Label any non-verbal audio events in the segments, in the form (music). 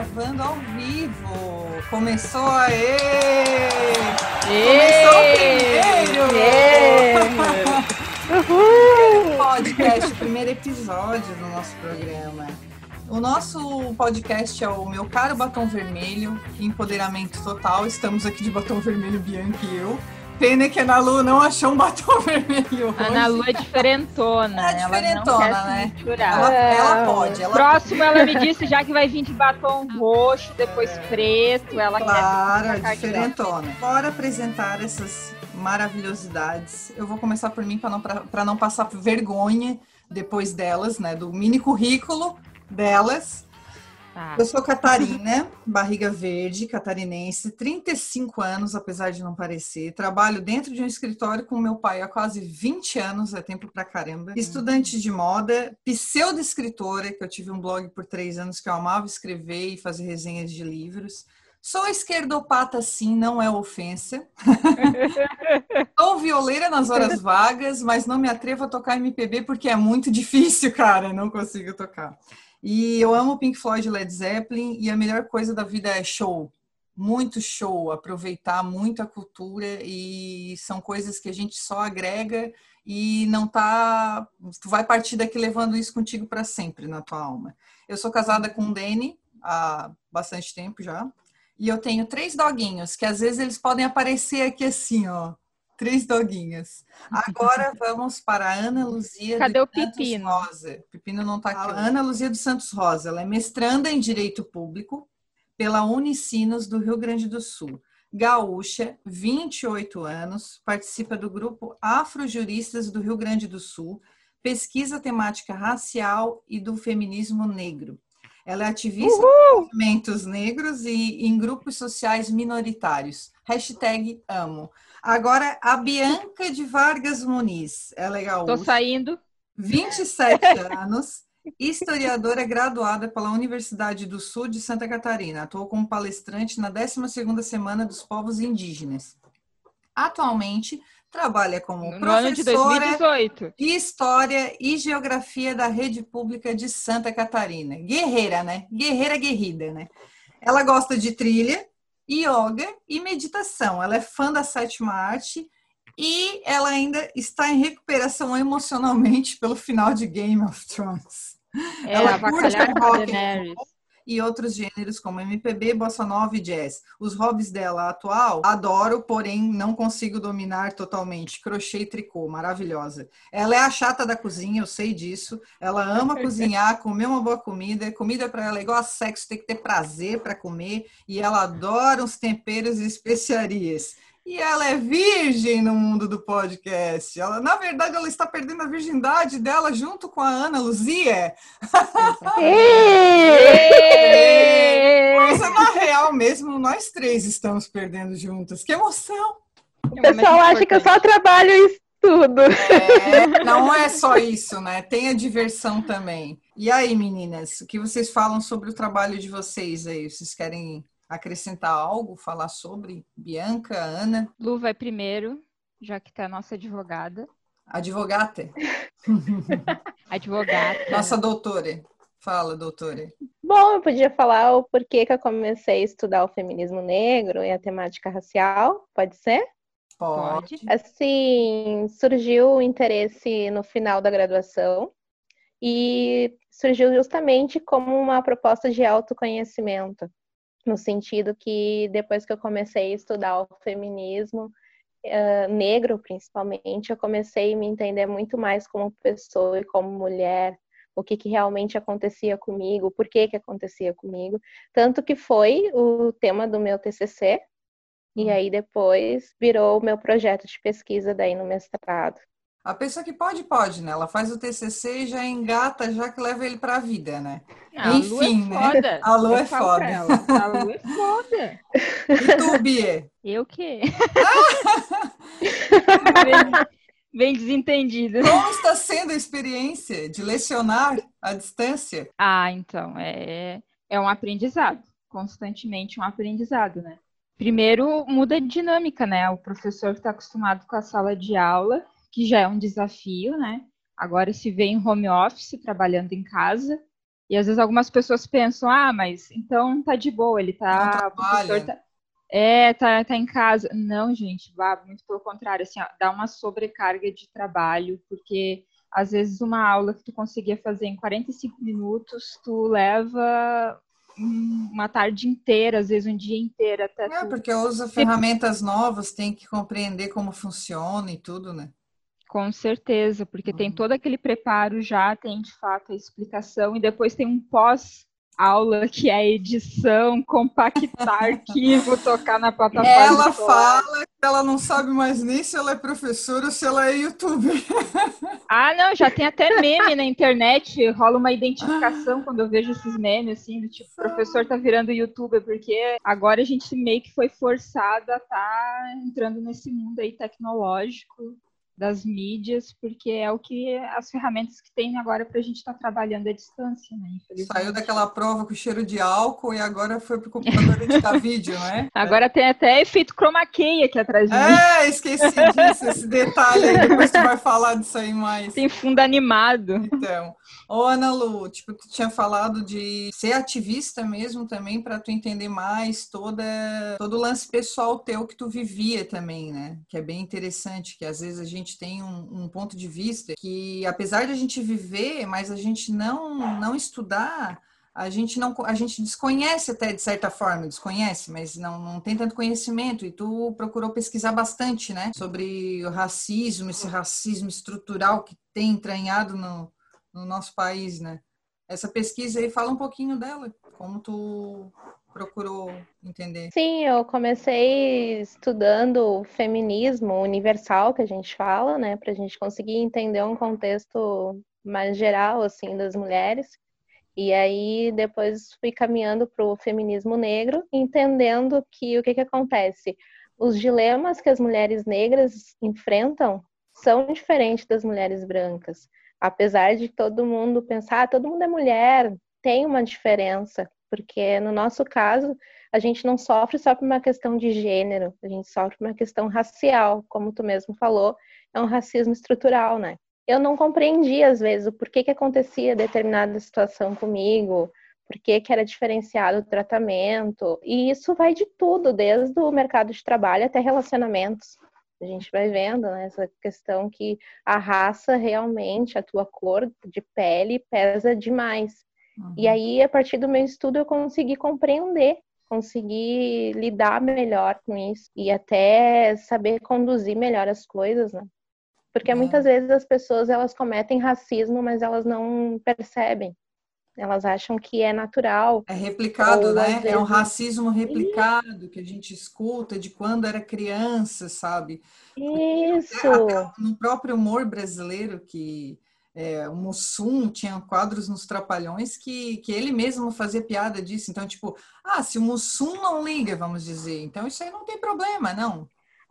Gravando ao vivo. Começou aê! Começou o primeiro! (laughs) Uhul. podcast, o primeiro episódio do nosso programa. O nosso podcast é o Meu Caro Batom Vermelho, Empoderamento Total. Estamos aqui de batom vermelho, Bianca e eu. Pena que a Ana Lu não achou um batom (laughs) vermelho. A Ana Lu é diferentona. É diferentona, ela né? Ela, ela, pode. Ela... Próximo, ela me disse já que vai vir de batom roxo, depois preto. Ela claro, quer. Diferentona. Bora apresentar essas maravilhosidades. Eu vou começar por mim para não, não passar vergonha depois delas, né? Do mini currículo delas. Tá. Eu sou Catarina, barriga verde, catarinense, 35 anos, apesar de não parecer. Trabalho dentro de um escritório com meu pai há quase 20 anos, é tempo pra caramba. Uhum. Estudante de moda, pseudo-escritora, que eu tive um blog por três anos que eu amava escrever e fazer resenhas de livros. Sou esquerdopata, sim, não é ofensa. (laughs) Sou violeira nas horas vagas, mas não me atrevo a tocar MPB porque é muito difícil, cara. Não consigo tocar. E eu amo Pink Floyd e Led Zeppelin e a melhor coisa da vida é show. Muito show, aproveitar muito a cultura e são coisas que a gente só agrega e não tá, tu vai partir daqui levando isso contigo para sempre na tua alma. Eu sou casada com o Danny há bastante tempo já. E eu tenho três doguinhos, que às vezes eles podem aparecer aqui assim, ó, Três doguinhas. Agora (laughs) vamos para a Ana Luzia Cadê o Pepino? Rosa. Pepino não está aqui. A Ana Luzia dos Santos Rosa. Ela é mestranda em Direito Público pela Unicinos do Rio Grande do Sul. Gaúcha, 28 anos, participa do grupo Afrojuristas do Rio Grande do Sul, pesquisa temática racial e do feminismo negro. Ela é ativista em movimentos negros e em grupos sociais minoritários. Hashtag amo. Agora, a Bianca de Vargas Muniz, ela é gaúcha. Tô saindo. 27 anos, historiadora graduada pela Universidade do Sul de Santa Catarina. Atuou como palestrante na 12ª Semana dos Povos Indígenas. Atualmente, trabalha como no professora de, de História e Geografia da Rede Pública de Santa Catarina. Guerreira, né? Guerreira guerrida, né? Ela gosta de trilha, yoga e meditação. Ela é fã da sétima arte e ela ainda está em recuperação emocionalmente pelo final de Game of Thrones. É, ela curte rock e outros gêneros como MPB, bossa nova e jazz. Os hobbies dela atual, adoro, porém não consigo dominar totalmente. Crochê e tricô, maravilhosa. Ela é a chata da cozinha, eu sei disso. Ela ama (laughs) cozinhar, comer uma boa comida. Comida para ela é igual a sexo, tem que ter prazer para comer. E ela adora os temperos e especiarias. E ela é virgem no mundo do podcast. Ela, na verdade, ela está perdendo a virgindade dela junto com a Ana Luzia. (laughs) Mesmo, nós três estamos perdendo juntas. Que emoção! O pessoal acha que eu só trabalho isso tudo. É, não é (laughs) só isso, né? Tem a diversão também. E aí, meninas, o que vocês falam sobre o trabalho de vocês aí? Vocês querem acrescentar algo, falar sobre? Bianca, Ana? Lu vai primeiro, já que está a nossa advogada. Advogata? (laughs) advogata. Nossa doutora. Fala, doutora. Bom, eu podia falar o porquê que eu comecei a estudar o feminismo negro e a temática racial, pode ser? Pode. Assim, surgiu o interesse no final da graduação e surgiu justamente como uma proposta de autoconhecimento no sentido que depois que eu comecei a estudar o feminismo uh, negro, principalmente, eu comecei a me entender muito mais como pessoa e como mulher, o que, que realmente acontecia comigo, por que que acontecia comigo, tanto que foi o tema do meu TCC, e hum. aí depois virou o meu projeto de pesquisa daí no mestrado. A pessoa que pode, pode, né? Ela faz o TCC e já engata, já que leva ele para a vida, né? Ah, Enfim, a é né? A Lu é foda. A Lu é foda. E tu, Bia? Eu que? (laughs) bem, bem Como está sendo a experiência de lecionar à distância? Ah, então, é, é um aprendizado. Constantemente um aprendizado, né? Primeiro, muda a dinâmica, né? O professor está acostumado com a sala de aula que já é um desafio, né? Agora se vê em home office, trabalhando em casa, E às vezes algumas pessoas pensam, ah, mas então tá de boa, ele tá. o professor tá, é, tá, tá em casa. Não, gente, vá, muito pelo contrário, assim, ó, dá uma sobrecarga de trabalho, porque às vezes uma aula que tu conseguia fazer em 45 minutos, tu leva uma tarde inteira, às vezes um dia inteiro até. É, porque usa ferramentas novas, tem que compreender como funciona e tudo, né? Com certeza, porque uhum. tem todo aquele preparo já, tem de fato a explicação, e depois tem um pós aula que é edição, compactar (laughs) arquivo, tocar na plataforma. Ela fala que ela não sabe mais nem se ela é professora ou se ela é youtuber. (laughs) Ah, não, já tem até meme na internet, rola uma identificação quando eu vejo esses memes, assim, do tipo, professor tá virando youtuber, porque agora a gente meio que foi forçada a tá entrando nesse mundo aí tecnológico das mídias, porque é o que as ferramentas que tem agora para a gente estar tá trabalhando à distância, né? Saiu daquela prova com cheiro de álcool e agora foi para o computador (laughs) editar vídeo, né? Agora é. tem até efeito chroma key aqui atrás de mim. É, esqueci disso, esse detalhe aí, depois tu vai falar disso aí mais. Tem fundo animado. Então, ô Ana Lu, tipo, tu tinha falado de ser ativista mesmo também para tu entender mais toda, todo o lance pessoal teu que tu vivia também, né? Que é bem interessante, que às vezes a gente gente tem um, um, ponto de vista que, apesar de a gente viver, mas a gente não, não estudar, a gente não a gente desconhece até de certa forma, desconhece, mas não, não tem tanto conhecimento. E tu procurou pesquisar bastante, né? Sobre o racismo, esse racismo estrutural que tem entranhado no, no nosso país, né? Essa pesquisa aí, fala um pouquinho dela, como tu procurou entender? Sim, eu comecei estudando feminismo universal, que a gente fala, né, para a gente conseguir entender um contexto mais geral, assim, das mulheres. E aí depois fui caminhando para o feminismo negro, entendendo que o que, que acontece? Os dilemas que as mulheres negras enfrentam são diferentes das mulheres brancas. Apesar de todo mundo pensar, ah, todo mundo é mulher, tem uma diferença porque no nosso caso, a gente não sofre só por uma questão de gênero, a gente sofre por uma questão racial, como tu mesmo falou, é um racismo estrutural, né? Eu não compreendi, às vezes, o porquê que acontecia determinada situação comigo, por que, que era diferenciado o tratamento, e isso vai de tudo, desde o mercado de trabalho até relacionamentos. A gente vai vendo né, essa questão que a raça realmente, a tua cor de pele pesa demais. Uhum. E aí, a partir do meu estudo, eu consegui compreender, consegui lidar melhor com isso e até saber conduzir melhor as coisas, né? Porque é. muitas vezes as pessoas elas cometem racismo, mas elas não percebem. Elas acham que é natural. É replicado, Ou, né? Vezes... É um racismo replicado que a gente escuta de quando era criança, sabe? Isso. Até no próprio humor brasileiro que é, o Mussum tinha quadros nos Trapalhões que, que ele mesmo fazia piada disso. Então, tipo, ah, se o Mussum não liga, vamos dizer, então isso aí não tem problema, não.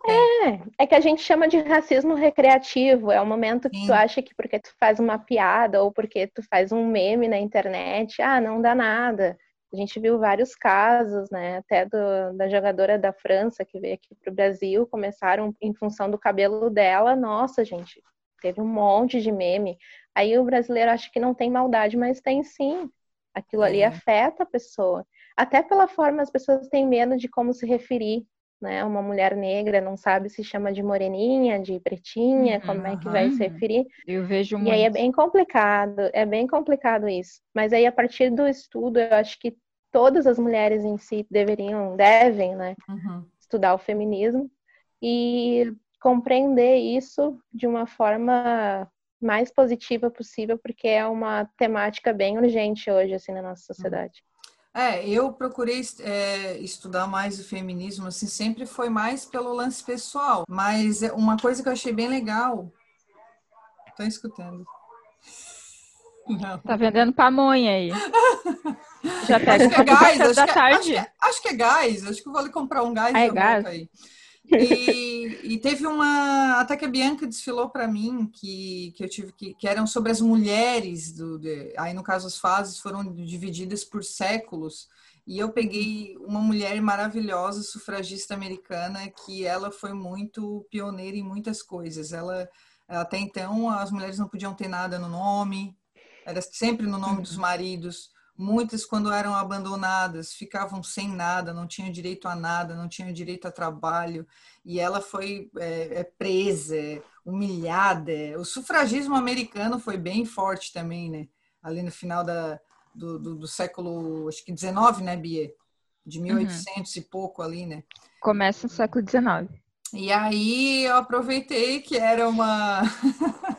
É, é que a gente chama de racismo recreativo. É o momento que Sim. tu acha que porque tu faz uma piada ou porque tu faz um meme na internet, ah, não dá nada. A gente viu vários casos, né? Até do, da jogadora da França que veio aqui para o Brasil, começaram em função do cabelo dela. Nossa, gente, teve um monte de meme. Aí o brasileiro acha que não tem maldade, mas tem sim. Aquilo ali é. afeta a pessoa. Até pela forma as pessoas têm medo de como se referir, né? Uma mulher negra não sabe se chama de moreninha, de pretinha, uhum, como é que vai se referir. Eu vejo muito. E aí é bem complicado, é bem complicado isso. Mas aí a partir do estudo, eu acho que todas as mulheres em si deveriam, devem, né? Uhum. Estudar o feminismo. E compreender isso de uma forma mais positiva possível, porque é uma temática bem urgente hoje, assim, na nossa sociedade. É, eu procurei é, estudar mais o feminismo, assim, sempre foi mais pelo lance pessoal, mas é uma coisa que eu achei bem legal. Tô escutando. Não. Tá vendendo pamonha aí. Já (laughs) pega acho que é gás, (laughs) acho que, é, acho, que, é, acho que é gás, acho que eu vou comprar um gás ah, é gás? aí. E, e, teve uma. Até que a Bianca desfilou para mim, que, que eu tive que, que eram sobre as mulheres, do, de, aí no caso as fases foram divididas por séculos. E eu peguei uma mulher maravilhosa, sufragista americana, que ela foi muito pioneira em muitas coisas. Ela até então as mulheres não podiam ter nada no nome, era sempre no nome dos uhum. maridos. Muitas, quando eram abandonadas, ficavam sem nada, não tinham direito a nada, não tinham direito a trabalho. E ela foi é, é presa, humilhada. O sufragismo americano foi bem forte também, né? Ali no final da, do, do, do século, acho que 19, né, Bia? De 1800 uhum. e pouco ali, né? Começa no século 19. E aí eu aproveitei que era uma (laughs)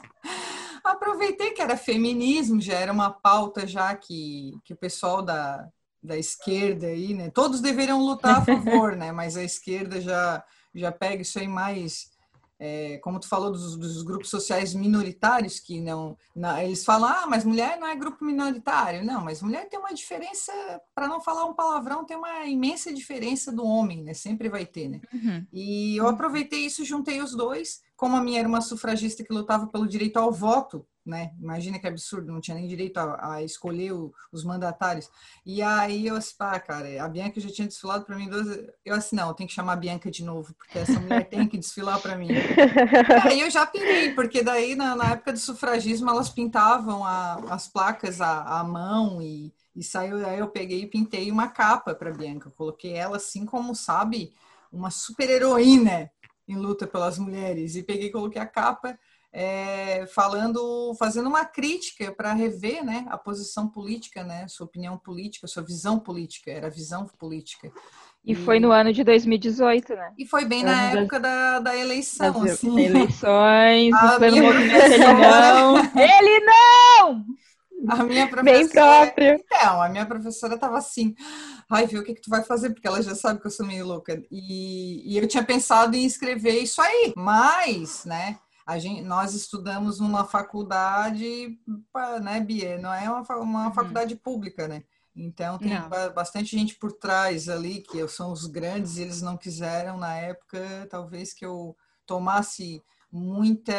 aproveitei que era feminismo, já era uma pauta já que, que o pessoal da, da esquerda aí, né? Todos deveriam lutar a favor, né? Mas a esquerda já, já pega isso aí mais é, como tu falou dos, dos, grupos sociais minoritários que não, não, eles falam ah mas mulher não é grupo minoritário não mas mulher tem uma diferença para não falar um palavrão tem uma imensa diferença do homem né sempre vai ter né uhum. e eu aproveitei isso juntei os dois como a minha era uma sufragista que lutava pelo direito ao voto né? Imagina que absurdo, não tinha nem direito a, a escolher o, os mandatários. E aí eu disse, pá, cara, a Bianca já tinha desfilado para mim duas Eu assim, não, eu tenho que chamar a Bianca de novo, porque essa mulher tem que desfilar para mim. Aí eu já pirei, porque daí na, na época do sufragismo elas pintavam a, as placas à, à mão e, e saiu, aí eu peguei e pintei uma capa para Bianca. coloquei ela assim como, sabe, uma super heroína em luta pelas mulheres. E peguei e coloquei a capa é, falando, fazendo uma crítica para rever né, a posição política, né, sua opinião política, sua visão política, era visão política. E, e foi no ano de 2018, né? E foi bem na época da, da eleição, das assim. Eleições, (laughs) movimento ele não. (laughs) Ele não! A minha (laughs) professora. Bem próprio. Então, a minha professora estava assim, ai, viu o que, que tu vai fazer? Porque ela já sabe que eu sou meio louca. E, e eu tinha pensado em escrever isso aí, mas, né? Gente, nós estudamos numa faculdade, né, Bia? Não é uma, uma uhum. faculdade pública, né? Então tem não. bastante gente por trás ali, que são os grandes, e eles não quiseram na época, talvez que eu tomasse muita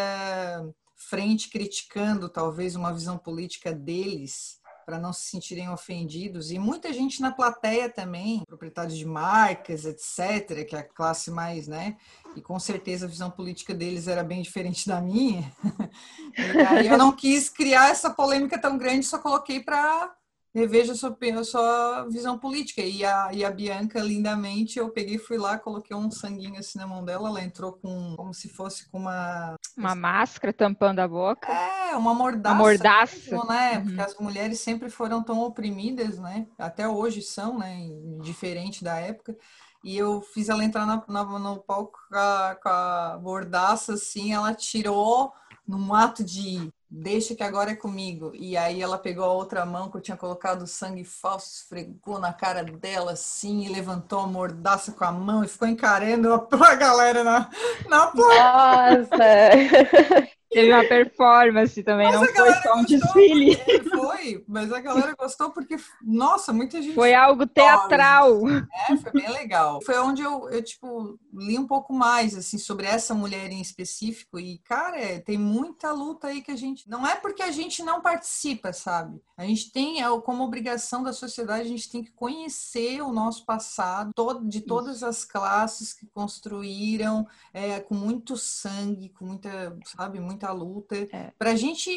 frente criticando talvez uma visão política deles para não se sentirem ofendidos. E muita gente na plateia também, proprietários de marcas, etc., que é a classe mais, né? E com certeza a visão política deles era bem diferente da minha. (laughs) eu não quis criar essa polêmica tão grande, só coloquei para reveja a sua, a sua visão política. E a, e a Bianca, lindamente, eu peguei, fui lá, coloquei um sanguinho assim na mão dela, ela entrou com, como se fosse com uma... Uma máscara tampando a boca. É, uma mordaça. Uma mordaça. Mesmo, né? Uhum. Porque as mulheres sempre foram tão oprimidas, né? Até hoje são, né? Diferente da época. E eu fiz ela entrar na, na, no palco com a, com a mordaça, assim, ela tirou num ato de deixa que agora é comigo. E aí ela pegou a outra mão que eu tinha colocado sangue falso, esfregou na cara dela assim, e levantou a mordaça com a mão e ficou encarando a (laughs) galera na, na placa. Nossa! (laughs) Teve uma performance também, mas não foi só um desfile. Foi, mas a galera gostou porque, nossa, muita gente. Foi algo teatral. É, foi bem legal. Foi onde eu, eu, tipo, li um pouco mais, assim, sobre essa mulher em específico. E, cara, é, tem muita luta aí que a gente. Não é porque a gente não participa, sabe? A gente tem, é, como obrigação da sociedade, a gente tem que conhecer o nosso passado, de todas as classes que construíram, é, com muito sangue, com muita, sabe, muita muita luta. É. Para a gente,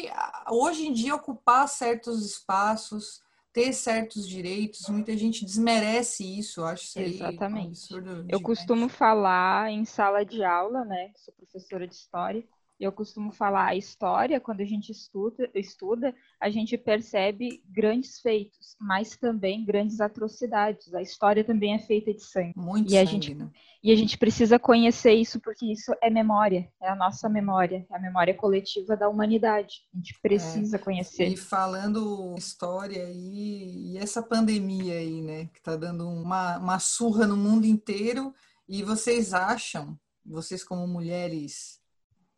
hoje em dia, ocupar certos espaços, ter certos direitos, muita gente desmerece isso, eu acho isso Exatamente. Um eu costumo falar em sala de aula, né? Sou professora de história. Eu costumo falar a história, quando a gente estuda, estuda, a gente percebe grandes feitos, mas também grandes atrocidades. A história também é feita de sangue. Muito e sangue, a gente, né? E a gente precisa conhecer isso, porque isso é memória, é a nossa memória, é a memória coletiva da humanidade. A gente precisa é, conhecer. E falando história aí, e essa pandemia aí, né, que está dando uma, uma surra no mundo inteiro, e vocês acham, vocês como mulheres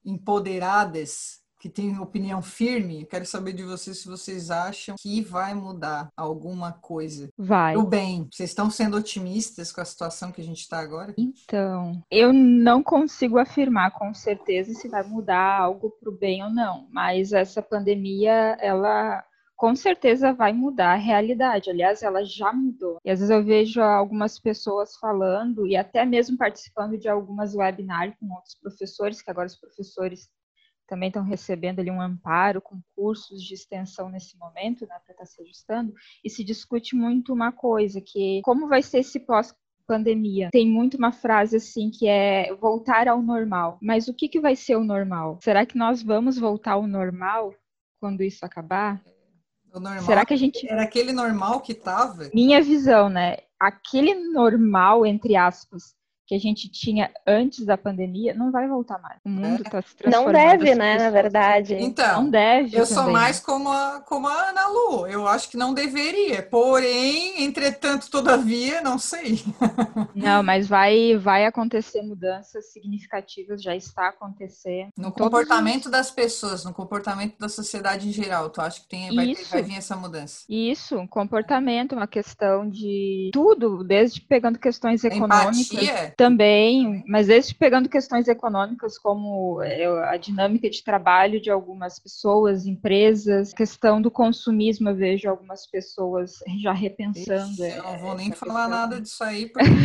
empoderadas, que têm opinião firme, quero saber de vocês se vocês acham que vai mudar alguma coisa. Vai. O bem. Vocês estão sendo otimistas com a situação que a gente está agora? Então, eu não consigo afirmar com certeza se vai mudar algo para o bem ou não, mas essa pandemia, ela com certeza vai mudar a realidade. Aliás, ela já mudou. E às vezes eu vejo algumas pessoas falando e até mesmo participando de algumas webinars com outros professores, que agora os professores também estão recebendo ali um amparo com cursos de extensão nesse momento, né, para estar tá se ajustando, e se discute muito uma coisa, que como vai ser esse pós pandemia. Tem muito uma frase assim que é voltar ao normal. Mas o que, que vai ser o normal? Será que nós vamos voltar ao normal quando isso acabar? Será que a gente. Era aquele normal que tava? Minha visão, né? Aquele normal, entre aspas, que a gente tinha antes da pandemia não vai voltar mais. O mundo está é. se transformando. Não deve, né, na verdade. Então, não deve. Eu também. sou mais como a, como a Ana Lu. Eu acho que não deveria. Porém, entretanto, todavia, não sei. (laughs) Não, mas vai, vai acontecer mudanças significativas, já está acontecendo. No comportamento os... das pessoas, no comportamento da sociedade em geral, tu acha que tem, vai, ter, vai vir essa mudança? Isso, comportamento, uma questão de tudo, desde pegando questões econômicas. Empatia também, mas esse pegando questões econômicas como é, a dinâmica de trabalho de algumas pessoas, empresas, questão do consumismo, eu vejo algumas pessoas já repensando. Ixi, eu não vou nem falar questão. nada disso aí, porque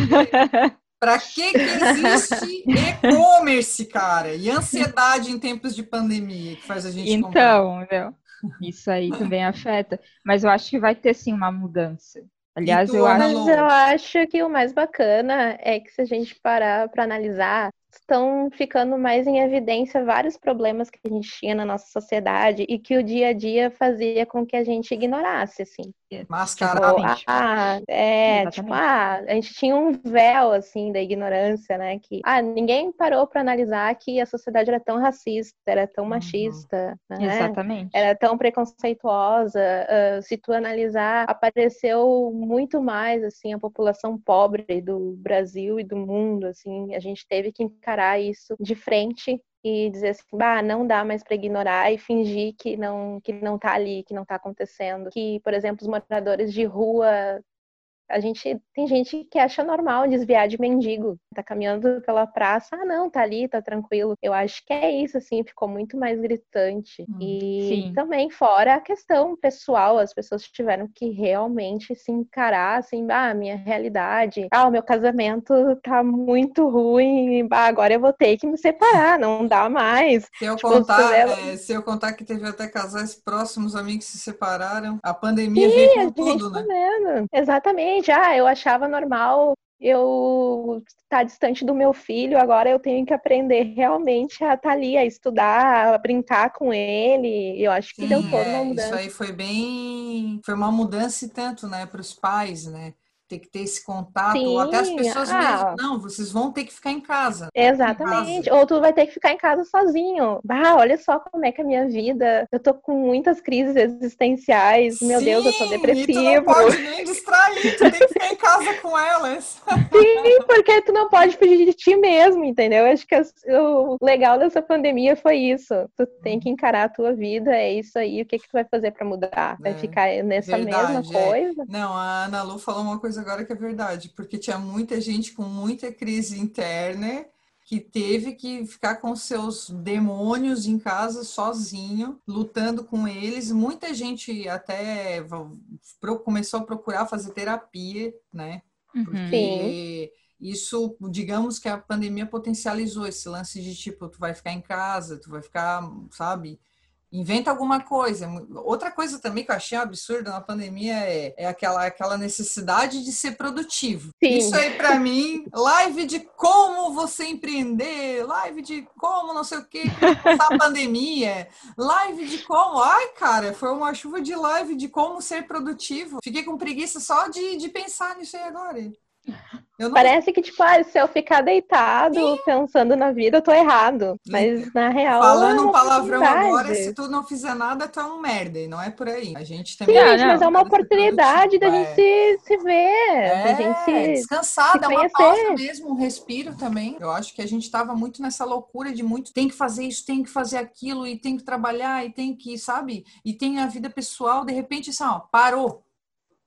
Para que, que existe e-commerce, cara? E ansiedade em tempos de pandemia que faz a gente Então, comprar. isso aí também afeta. Mas eu acho que vai ter sim uma mudança. Aliás, eu acho... Mas eu acho que o mais bacana é que se a gente parar para analisar, estão ficando mais em evidência vários problemas que a gente tinha na nossa sociedade e que o dia a dia fazia com que a gente ignorasse, assim. Mascaradamente. Tipo, ah, é, Exatamente. tipo, ah, a gente tinha um véu, assim, da ignorância, né, que, ah, ninguém parou para analisar que a sociedade era tão racista, era tão uhum. machista, né? Exatamente. Era tão preconceituosa. Uh, se tu analisar, apareceu muito mais, assim, a população pobre do Brasil e do mundo, assim, a gente teve que encarar isso de frente e dizer assim, bah, não dá mais para ignorar e fingir que não que não tá ali, que não tá acontecendo, que, por exemplo, os moradores de rua a gente tem gente que acha normal desviar de mendigo, tá caminhando pela praça, ah não, tá ali, tá tranquilo. Eu acho que é isso assim, ficou muito mais gritante. Hum, e sim. também fora a questão pessoal, as pessoas tiveram que realmente se encarar assim, ah, minha realidade, ah, o meu casamento tá muito ruim, ah, agora eu vou ter que me separar, não dá mais. Se eu tipo, contar, é, se eu contar que teve até casais próximos amigos que se separaram, a pandemia sim, veio com tudo, né? Tá Exatamente já eu achava normal eu estar tá distante do meu filho, agora eu tenho que aprender realmente a estar tá ali, a estudar, a brincar com ele. Eu acho que Sim, deu toda uma mudança. Isso aí foi bem. Foi uma mudança e tanto, né, para os pais, né? Ter que ter esse contato, Sim, ou até as pessoas ah, mesmo, não, vocês vão ter que ficar em casa. Exatamente, em casa. ou tu vai ter que ficar em casa sozinho. Bah, olha só como é que é a minha vida, eu tô com muitas crises existenciais, meu Sim, Deus, eu sou depressivo. E tu não pode nem distrair, tu tem que ficar em casa com elas. (laughs) Sim, porque tu não pode fugir de ti mesmo, entendeu? Acho que o legal dessa pandemia foi isso, tu tem que encarar a tua vida, é isso aí, o que que tu vai fazer para mudar? Vai é, ficar nessa verdade, mesma é. coisa? Não, a Ana Lu falou uma coisa agora que é verdade, porque tinha muita gente com muita crise interna que teve que ficar com seus demônios em casa sozinho, lutando com eles. Muita gente até começou a procurar fazer terapia, né? Uhum. Porque isso, digamos que a pandemia potencializou esse lance de tipo, tu vai ficar em casa, tu vai ficar, sabe? Inventa alguma coisa. Outra coisa também que eu achei absurdo na pandemia é, é aquela, aquela necessidade de ser produtivo. Sim. Isso aí, para mim, live de como você empreender, live de como não sei o que, a (laughs) pandemia, live de como. Ai, cara, foi uma chuva de live de como ser produtivo. Fiquei com preguiça só de, de pensar nisso aí agora. Não... Parece que, tipo, ah, se eu ficar deitado Sim. pensando na vida, eu tô errado. Mas na real. Falando é um palavrão agora, se tu não fizer nada, tu é um merda. E não é por aí. A gente também. Sim, gente, mas é uma oportunidade da gente se, se ver. É, da gente se. Descansar, dar uma pausa mesmo, um respiro também. Eu acho que a gente tava muito nessa loucura de muito. Tem que fazer isso, tem que fazer aquilo, e tem que trabalhar, e tem que, sabe? E tem a vida pessoal, de repente, assim, ó, parou.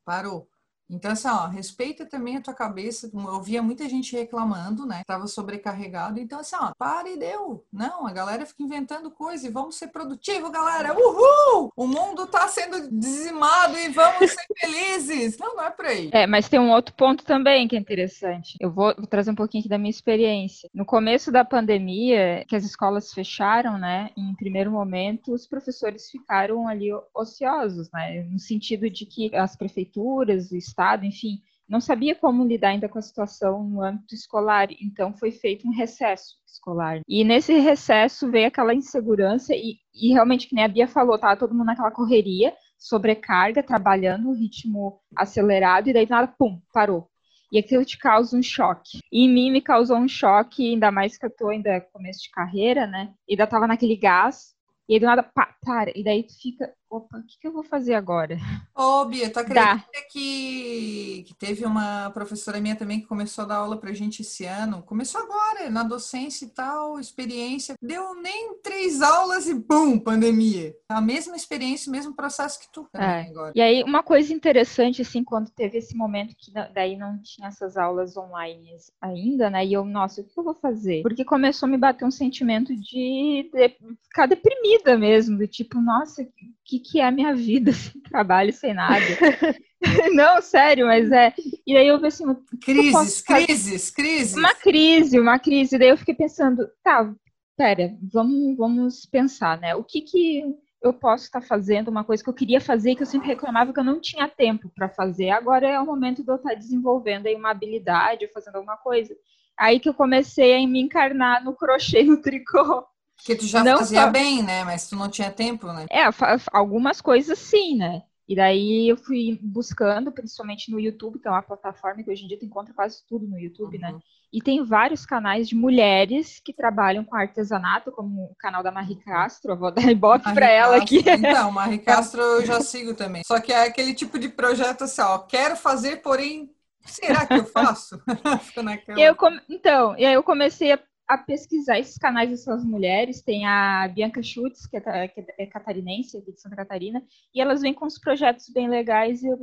Parou Então, assim, ó, respeita também a tua cabeça. Eu via muita gente reclamando, né? Tava sobrecarregado. Então, assim, ó, para e deu. Não, a galera fica inventando coisa e vamos ser produtivo, galera. Uhul! O mundo tá sendo dizimado e vamos ser (laughs) felizes. Não, não é por aí. É, mas tem um outro ponto também que é interessante. Eu vou, vou trazer um pouquinho aqui da minha experiência. No começo da pandemia, que as escolas fecharam, né? Em primeiro momento, os professores ficaram ali ociosos, né? No sentido de que as prefeituras, Estado, enfim, não sabia como lidar ainda com a situação no âmbito escolar, então foi feito um recesso escolar. E nesse recesso veio aquela insegurança, e, e realmente, que nem a Bia falou, tava todo mundo naquela correria, sobrecarga, trabalhando, ritmo acelerado, e daí nada, pum, parou. E aquilo te causa um choque. E em mim me causou um choque, ainda mais que eu tô ainda começo de carreira, né? E ainda tava naquele gás, e aí do nada, pá, para. E daí tu fica, opa, o que, que eu vou fazer agora? Ô, Bia, tu acredita que, que teve uma professora minha também que começou a dar aula pra gente esse ano? Começou agora, na docência e tal, experiência. Deu nem três aulas e bum, pandemia. A mesma experiência, o mesmo processo que tu também é. agora. E aí, uma coisa interessante, assim, quando teve esse momento que daí não tinha essas aulas online ainda, né? E eu, nossa, o que eu vou fazer? Porque começou a me bater um sentimento de, de ficar deprimida mesmo, do tipo, nossa, que, que é a minha vida (laughs) sem trabalho, sem nada. (laughs) Não, sério, mas é. E daí eu vi assim. Crises, crises, crises. Uma crise, uma crise. Daí eu fiquei pensando, tá, pera, vamos, vamos pensar, né? O que que eu posso estar fazendo, uma coisa que eu queria fazer que eu sempre reclamava que eu não tinha tempo para fazer. Agora é o momento de eu estar desenvolvendo aí uma habilidade, fazendo alguma coisa. Aí que eu comecei a me encarnar no crochê, (laughs) no tricô. Que tu já não fazia só... bem, né? Mas tu não tinha tempo, né? É, algumas coisas sim, né? E daí eu fui buscando, principalmente no YouTube, que é uma plataforma que hoje em dia tu encontra quase tudo no YouTube, né? uhum. né? E tem vários canais de mulheres que trabalham com artesanato, como o canal da Marie Castro, eu vou dar (laughs) ibope para ela aqui. Então, Marie Castro eu já sigo também. Só que é aquele tipo de projeto assim, ó, quero fazer, porém, será que eu (laughs) faço? (laughs) eu come... Então, e aí eu comecei a a pesquisar esses canais dessas mulheres. Tem a Bianca Schutz, que é, que é catarinense, aqui de Santa Catarina, e elas vêm com uns projetos bem legais e eu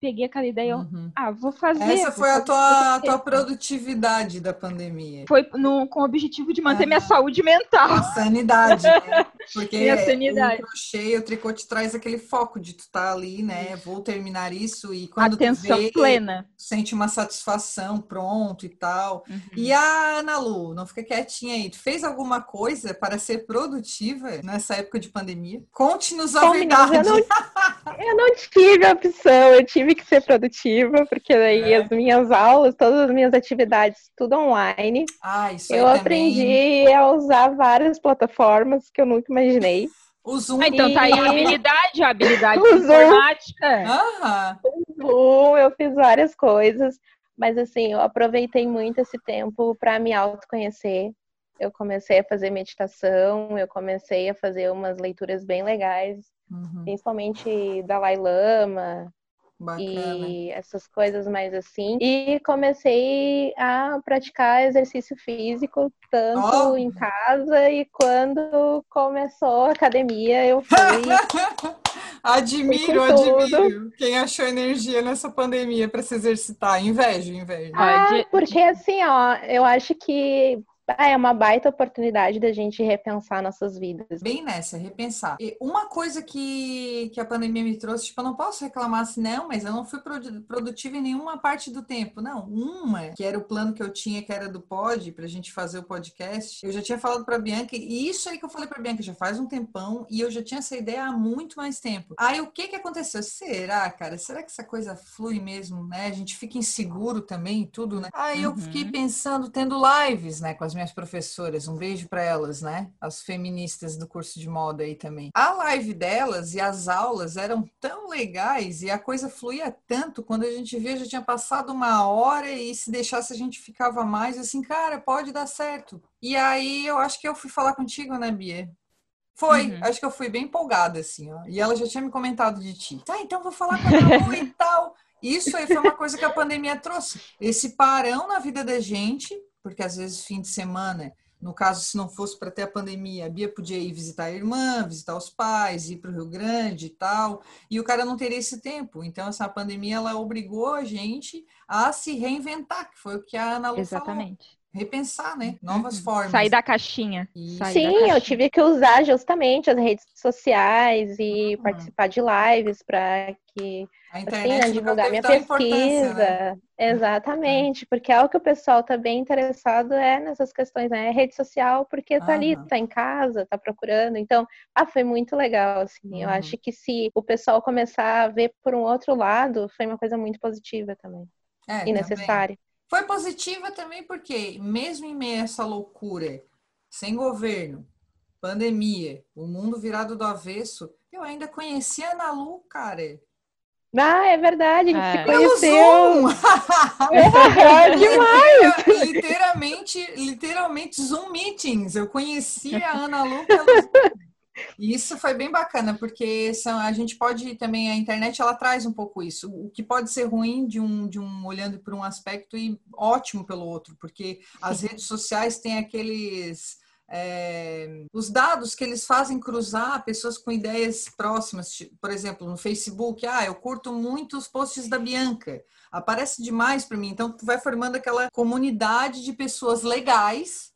peguei aquela ideia, uhum. ah, vou fazer. Essa foi a tua, a tua produtividade da pandemia. Foi no, com o objetivo de manter minha saúde mental. A sanidade, né? (laughs) Porque minha sanidade. o crochê, o tricô te traz aquele foco de tu estar tá ali, né? Vou terminar isso e quando Atenção tu vê, plena. sente uma satisfação, pronto e tal. Uhum. E a Ana Lu, não fica quietinha aí. Tu fez alguma coisa para ser produtiva nessa época de pandemia? Conte-nos a verdade. Eu não, (laughs) eu não tive a opção, eu tive tive que ser produtiva, porque daí é. as minhas aulas, todas as minhas atividades, tudo online. Ah, isso eu aprendi também. a usar várias plataformas que eu nunca imaginei. O Zoom. Ah, então tá aí a habilidade, a habilidade (laughs) o informática. Zoom. O Zoom, eu fiz várias coisas, mas assim, eu aproveitei muito esse tempo para me autoconhecer. Eu comecei a fazer meditação, eu comecei a fazer umas leituras bem legais, uhum. principalmente Dalai Lama, Bacana. e essas coisas mais assim. E comecei a praticar exercício físico tanto oh. em casa e quando começou a academia eu fui. (laughs) admiro, admiro. Quem achou energia nessa pandemia para se exercitar? Invejo, invejo. Ah, porque assim, ó, eu acho que é uma baita oportunidade da gente repensar nossas vidas. Bem nessa, repensar. E uma coisa que, que a pandemia me trouxe, tipo, eu não posso reclamar assim, não, mas eu não fui produtiva em nenhuma parte do tempo. Não, uma, que era o plano que eu tinha, que era do pod, pra gente fazer o podcast. Eu já tinha falado pra Bianca, e isso aí que eu falei pra Bianca já faz um tempão, e eu já tinha essa ideia há muito mais tempo. Aí o que que aconteceu? Será, cara? Será que essa coisa flui mesmo, né? A gente fica inseguro também, tudo, né? Aí uhum. eu fiquei uhum. pensando, tendo lives, né, com as minhas professoras, um beijo para elas, né? As feministas do curso de moda aí também. A live delas e as aulas eram tão legais e a coisa fluía tanto, quando a gente via já tinha passado uma hora e se deixasse a gente ficava mais assim, cara, pode dar certo. E aí eu acho que eu fui falar contigo, né, Bia? Foi, uhum. acho que eu fui bem empolgada, assim, ó. E ela já tinha me comentado de ti. Tá, então vou falar com a e tal. Isso aí foi uma coisa que a pandemia trouxe. Esse parão na vida da gente porque às vezes fim de semana No caso, se não fosse para ter a pandemia, a Bia podia ir visitar a irmã, visitar os pais, ir para o Rio Grande e tal, e o cara não teria esse tempo. Então, essa pandemia ela obrigou a gente a se reinventar, que foi o que a Ana Lu Exatamente. Falou repensar, né? Novas uhum. formas. Sair da caixinha. Sair Sim, da caixinha. eu tive que usar justamente as redes sociais e uhum. participar de lives para que a internet assim, né, divulgar minha pesquisa. Né? Exatamente, porque é o que o pessoal está bem interessado é nessas questões, né? É rede social, porque tá uhum. ali, tá em casa, tá procurando. Então, ah, foi muito legal, assim. Uhum. Eu acho que se o pessoal começar a ver por um outro lado, foi uma coisa muito positiva também. É, e necessária. Foi positiva também porque, mesmo em meio a essa loucura, sem governo, pandemia, o mundo virado do avesso, eu ainda conheci a Ana Lu, cara. Ah, é verdade, a gente é. se conheceu. (laughs) é, (laughs) demais. Literalmente, literalmente Zoom meetings. Eu conheci a Ana Lu pelo Zoom. E isso foi bem bacana, porque são, a gente pode também, a internet ela traz um pouco isso. O que pode ser ruim de um, de um olhando por um aspecto e ótimo pelo outro, porque as redes sociais têm aqueles. É, os dados que eles fazem cruzar pessoas com ideias próximas, por exemplo, no Facebook, ah, eu curto muito os posts da Bianca, aparece demais para mim, então tu vai formando aquela comunidade de pessoas legais,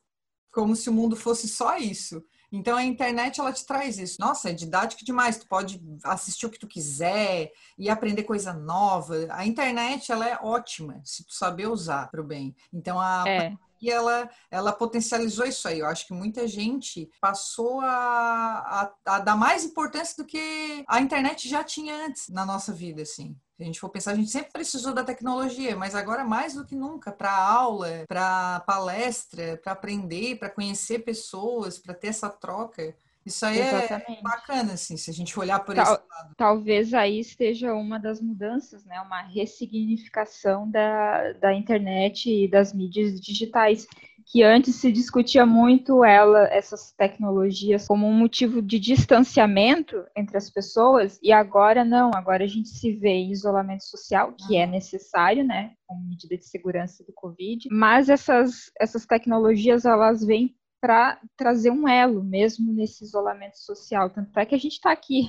como se o mundo fosse só isso. Então a internet ela te traz isso. Nossa, é didático demais. Tu pode assistir o que tu quiser e aprender coisa nova. A internet ela é ótima se tu saber usar para o bem. Então a é e ela, ela potencializou isso aí. Eu acho que muita gente passou a, a, a, dar mais importância do que a internet já tinha antes na nossa vida, assim. Se a gente for pensar, a gente sempre precisou da tecnologia, mas agora mais do que nunca, para aula, para palestra, para aprender, para conhecer pessoas, para ter essa troca. Isso aí é Exatamente. é bacana, assim, se a gente olhar por Tal, esse lado. Talvez aí esteja uma das mudanças, né? Uma ressignificação da, da internet e das mídias digitais, que antes se discutia muito ela, essas tecnologias, como um motivo de distanciamento entre as pessoas, e agora não, agora a gente se vê em isolamento social, que é necessário, né? Como medida de segurança do Covid, mas essas, essas tecnologias, elas vêm para trazer um elo mesmo nesse isolamento social. Tanto é que a gente está aqui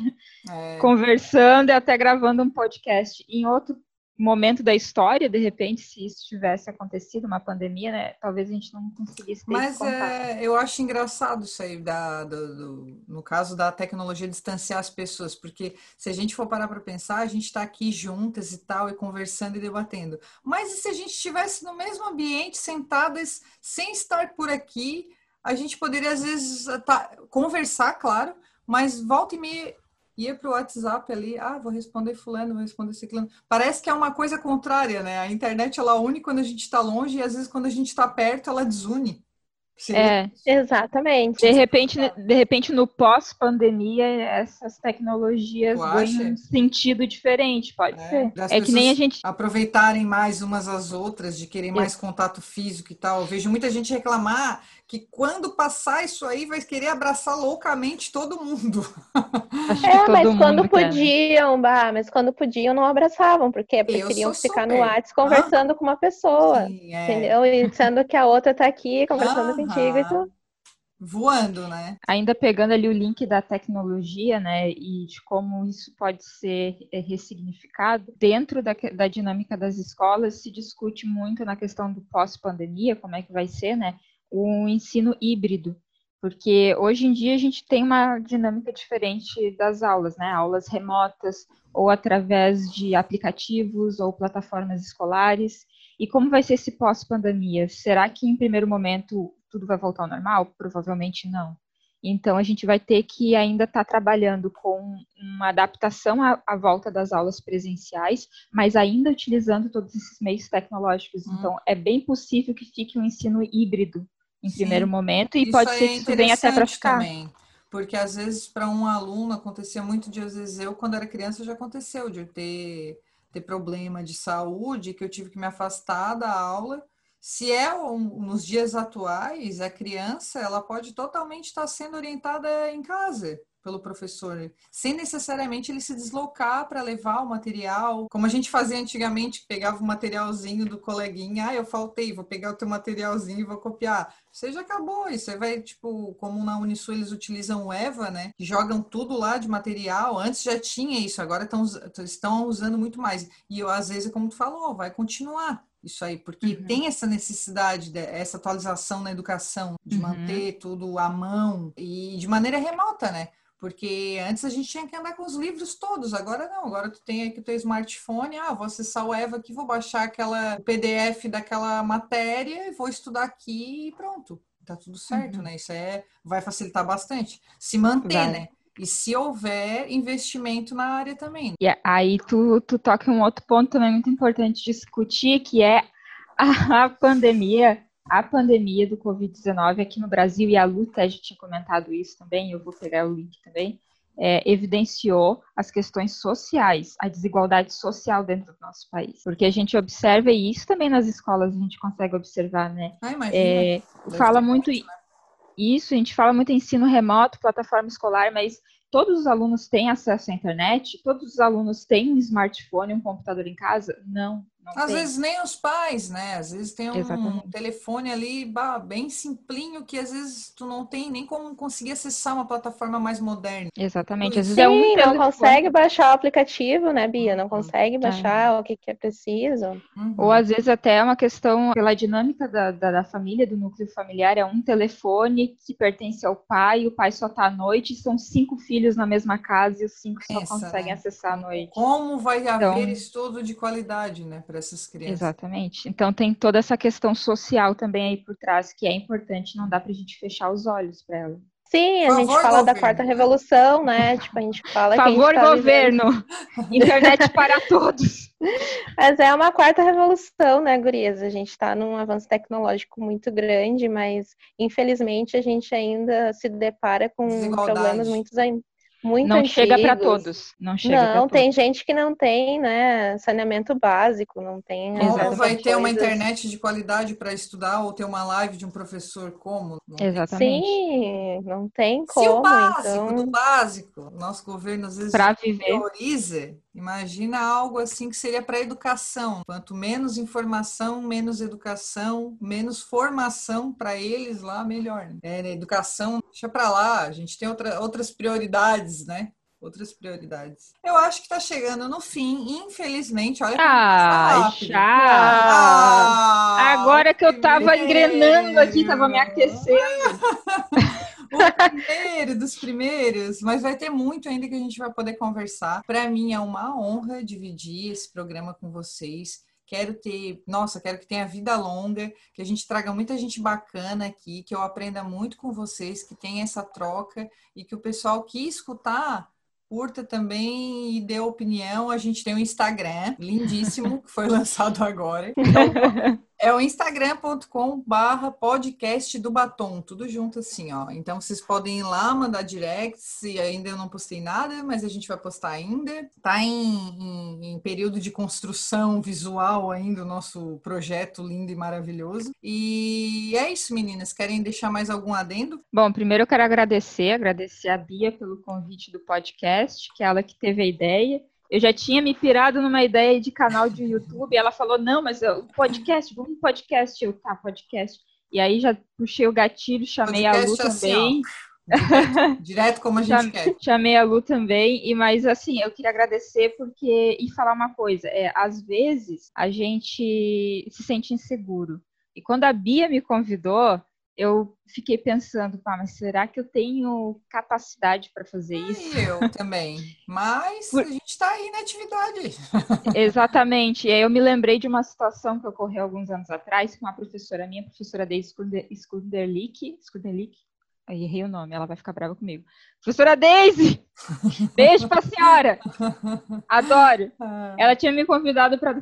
é. conversando e até gravando um podcast. Em outro momento da história, de repente, se isso tivesse acontecido, uma pandemia, né, talvez a gente não conseguisse ter Mas é, eu acho engraçado isso aí, da, do, do, no caso da tecnologia, distanciar as pessoas, porque se a gente for parar para pensar, a gente está aqui juntas e tal, e conversando e debatendo. Mas e se a gente estivesse no mesmo ambiente, sentadas, sem estar por aqui, a gente poderia, às vezes, tá, conversar, claro, mas volta e meia ia para o WhatsApp ali, ah, vou responder fulano, vou responder ciclano. Parece que é uma coisa contrária, né? A internet, ela une quando a gente está longe e, às vezes, quando a gente está perto, ela desune. É, exatamente. De repente, de repente no pós-pandemia, essas tecnologias ganham um sentido diferente, pode é, ser. É que nem a gente aproveitarem mais umas às outras, de querer mais contato físico e tal. Eu vejo muita gente reclamar que quando passar isso aí vai querer abraçar loucamente todo mundo. (laughs) é, mas quando podiam, bah, mas quando podiam não abraçavam, porque preferiam ficar super. no WhatsApp conversando ah, com uma pessoa, sim, é. entendeu? E sendo que a outra está aqui conversando ah, contigo e tu voando, né? Ainda pegando ali o link da tecnologia, né, e de como isso pode ser é, ressignificado, dentro da, da dinâmica das escolas se discute muito na questão do pós-pandemia, como é que vai ser, né, o ensino híbrido, porque hoje em dia a gente tem uma dinâmica diferente das aulas, né? Aulas remotas ou através de aplicativos ou plataformas escolares. E como vai ser esse pós-pandemia? Será que em primeiro momento tudo vai voltar ao normal? Provavelmente não. Então a gente vai ter que ainda estar tá trabalhando com uma adaptação à, à, volta das aulas presenciais, mas ainda utilizando todos esses meios tecnológicos. Hum. Então é bem possível que fique um ensino híbrido em Sim. primeiro momento e isso pode ser é que isso venha até para ficar. Também, porque às vezes para um aluno acontecia muito de às vezes eu quando era criança já aconteceu de eu ter ter problema de saúde que eu tive que me afastar da aula. Se é um, nos dias atuais, a criança ela pode totalmente estar sendo orientada em casa. Pelo professor, sem necessariamente ele se deslocar para levar o material, como a gente fazia antigamente, pegava o materialzinho do coleguinha, ah, eu faltei, vou pegar o teu materialzinho e vou copiar. Você já acabou, e você vai, tipo, como na Unisul eles utilizam o EVA, né, jogam tudo lá de material, antes já tinha isso, agora tão, estão usando muito mais. E eu, às vezes, como tu falou, vai continuar isso aí, porque uhum. tem essa necessidade, de, essa atualização na educação, de uhum. manter tudo à mão e de maneira remota, né? Porque antes a gente tinha que andar com os livros todos, agora não, agora tu tem aqui o teu smartphone, ah, vou acessar o Eva aqui, vou baixar aquela PDF daquela matéria e vou estudar aqui e pronto. Tá tudo certo, uhum. né? Isso é, vai facilitar bastante. Se manter, vai. né? E se houver investimento na área também. E aí tu, tu toca um outro ponto também muito importante discutir, que é a, a pandemia, a pandemia do Covid-19 aqui no Brasil, e a Lu até já tinha comentado isso também, eu vou pegar o link também, é, evidenciou as questões sociais, a desigualdade social dentro do nosso país. Porque a gente observa, e isso também nas escolas a gente consegue observar, né? Ah, é, fala muito. Né? Isso, a gente fala muito em ensino remoto, plataforma escolar, mas todos os alunos têm acesso à internet? Todos os alunos têm um smartphone, um computador em casa? Não. Às tem. vezes nem os pais, né? Às vezes tem um Exatamente. telefone ali bem simplinho que às vezes tu não tem nem como conseguir acessar uma plataforma mais moderna. Exatamente. Às vezes Sim, é um não consegue baixar o aplicativo, né, Bia? Não consegue baixar é. o que, que é preciso. Uhum. Ou às vezes até é uma questão pela dinâmica da, da, da, família, do núcleo familiar, é um telefone que pertence ao pai, o pai só tá à noite, são cinco filhos na mesma casa e os cinco Pensa, só conseguem né? acessar à noite. Como vai então, haver estudo de qualidade, né? Para essas crianças. Exatamente. Então tem toda essa questão social também aí por trás que é importante, não dá para a gente fechar os olhos para ela. Sim, a gente fala governo. da quarta revolução, né? Tipo, a gente fala Favor, que gente tá governo! Vivendo... (laughs) Internet para todos! Mas é uma quarta revolução, né, gurias? A gente está num avanço tecnológico muito grande, mas infelizmente a gente ainda se depara com problemas muito, muito não antigos. chega para todos. Não chega Não, tem gente que não tem, né, saneamento básico, não tem. Ou vai ter coisas. uma internet de qualidade para estudar ou ter uma live de um professor como? Exatamente. Sim, não tem como. Se o básico então... do básico, nosso governo às vezes prioriza, imagina algo assim que seria para educação. Quanto menos informação, menos educação, menos formação para eles lá, melhor. É, né? educação, deixa para lá, a gente tem outra, outras prioridades né? Outras prioridades. Eu acho que tá chegando no fim, infelizmente. Olha ah, já. Ah, Agora que eu tava primeiro. engrenando aqui, tava me aquecendo. (laughs) o primeiro dos primeiros, mas vai ter muito ainda que a gente vai poder conversar. Para mim é uma honra dividir esse programa com vocês. Quero ter, nossa, quero que tenha vida longa, que a gente traga muita gente bacana aqui, que eu aprenda muito com vocês, que tenha essa troca e que o pessoal que escutar curta também e dê opinião. A gente tem um Instagram lindíssimo que foi (laughs) lançado agora. Então, (laughs) é o instagram.com barra podcast do batom, tudo junto assim, ó. Então vocês podem ir lá, mandar directs, e ainda eu não postei nada, mas a gente vai postar ainda. Tá em, em, em período de construção visual ainda o nosso projeto lindo e maravilhoso. E é isso, meninas. Querem deixar mais algum adendo? Bom, primeiro eu quero agradecer, agradecer a Bia pelo convite do podcast, que é ela que teve a ideia. Eu já tinha me pirado numa ideia de canal de YouTube. E ela falou: não, mas o podcast, vamos podcast. Eu, tá, podcast. E aí já puxei o gatilho, chamei podcast a Lu assim, também. Ó, direto, como a gente quer. Chamei a Lu também, e mas assim, eu queria agradecer porque e falar uma coisa, é, às vezes a gente se sente inseguro. E quando a Bia me convidou, eu fiquei pensando, pá, mas será que eu tenho capacidade para fazer isso? Eu também. Mas Por... a gente está aí na atividade. (laughs) Exatamente. E aí eu me lembrei de uma situação que ocorreu alguns anos atrás com uma professora minha, professora Deise Skunderlick, Skunderlick, Aí errei o nome, ela vai ficar brava comigo. Professora Daisy! (laughs) Beijo pra senhora! Adoro! (laughs) Ah. Ela tinha me convidado para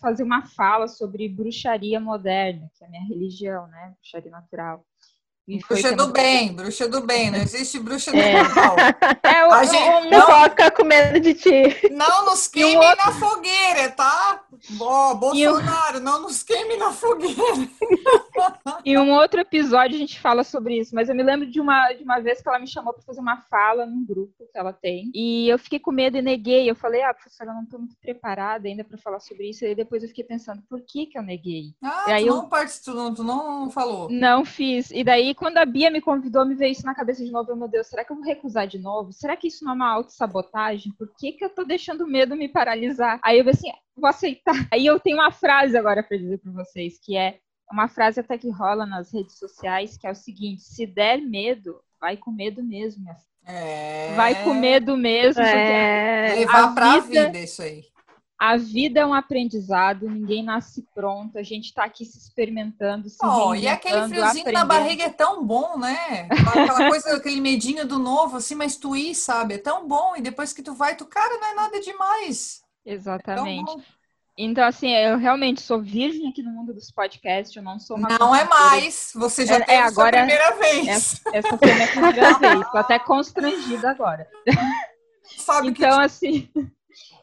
fazer uma fala sobre bruxaria moderna, que é a minha religião, né? Bruxaria natural. Bruxa do bem, bruxa do bem, não existe bruxa do é. mal. É, o, a gente, o, não, ficar com medo de ti. Não nos queime outro... na fogueira, tá? Ó, Bolsonaro, não nos queime na fogueira. (laughs) Em um outro episódio a gente fala sobre isso, mas eu me lembro de uma, de uma vez que ela me chamou para fazer uma fala num grupo que ela tem, e eu fiquei com medo e neguei. Eu falei, ah, professora, eu não estou muito preparada ainda para falar sobre isso. E depois eu fiquei pensando, por que que eu neguei? Ah, e aí tu, eu... não participou, tu não falou. Não fiz. E daí, quando a Bia me convidou, me veio isso na cabeça de novo. Meu Deus, será que eu vou recusar de novo? Será que isso não é uma autossabotagem? Por que que eu tô deixando o medo me paralisar? Aí eu assim, vou aceitar. (laughs) Aí eu tenho uma frase agora para dizer para vocês, que é uma frase até que rola nas redes sociais, que é o seguinte: se der medo, vai com medo mesmo, minha filha. É... Vai com medo mesmo. É... Levar para a vida, vida isso aí. A vida é um aprendizado, ninguém nasce pronto, a gente está aqui se experimentando, se oh, E aquele friozinho aprendendo. na barriga é tão bom, né? Aquela coisa, (laughs) aquele medinho do novo, assim, mas tu ir, sabe? É tão bom, e depois que tu vai, tu, cara, não é nada demais. É Exatamente. É então, assim, eu realmente sou virgem aqui no mundo dos podcasts, eu não sou uma. Não é mais, você já é, teve é, agora, a primeira vez. Essa, essa foi a minha primeira (laughs) vez, tô até constrangida agora. Sabe então, que... assim,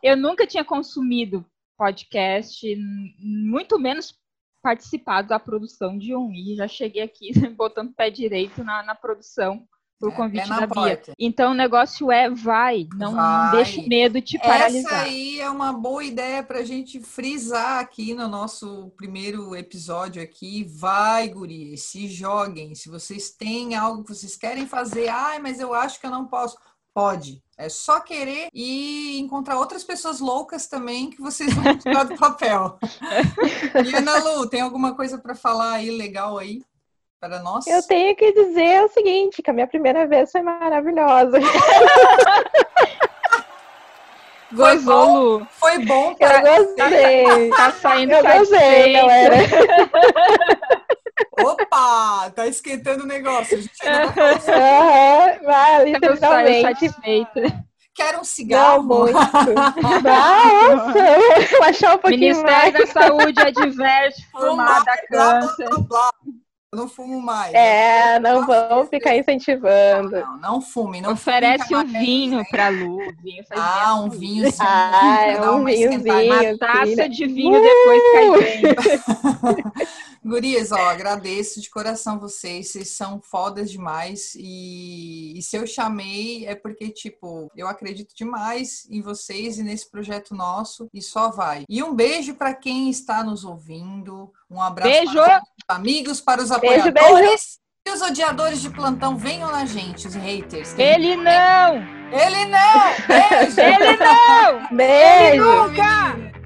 eu nunca tinha consumido podcast, muito menos participado da produção de um, e já cheguei aqui (laughs) botando pé direito na, na produção por é, convite é da Bia. Então o negócio é vai, não, vai. não deixe medo te paralisar. Essa aí é uma boa ideia para a gente frisar aqui no nosso primeiro episódio aqui. Vai, gurias, se joguem. Se vocês têm algo que vocês querem fazer, ai, mas eu acho que eu não posso. Pode. É só querer e encontrar outras pessoas loucas também que vocês vão tirar do papel. (laughs) e Ana Lu, tem alguma coisa para falar aí legal aí? para nós? Eu tenho que dizer o seguinte, que a minha primeira vez foi maravilhosa. (laughs) Foi bom, foi bom para... Eu gostei. Tá saindo Eu gostei, galera. (laughs) Opa, tá esquentando o negócio. A gente ainda uhum, vai, literalmente. Quero um cigarro. Não, muito. (laughs) Nossa, achar um pouquinho Ministério mais. da Saúde adverte formada câncer. Blá, blá, blá, eu não fumo mais. É, não vamos ficar incentivando. Não, não, não fume. Não Oferece um vinho para Lu. Vinho ah, um vinhozinho. Ah, é um vinhozinho. Uma taça de vinho uh! depois cai dentro. (laughs) Gurias, ó, agradeço de coração vocês. Vocês são fodas demais. E, e se eu chamei é porque, tipo, eu acredito demais em vocês e nesse projeto nosso. E só vai. E um beijo para quem está nos ouvindo. Um abraço beijo. para os amigos, para os apoiadores. Beijo, beijo. E os odiadores de plantão, venham na gente, os haters. Ele não! Ele não! Beijo! Ele não! Beijo! Ele nunca!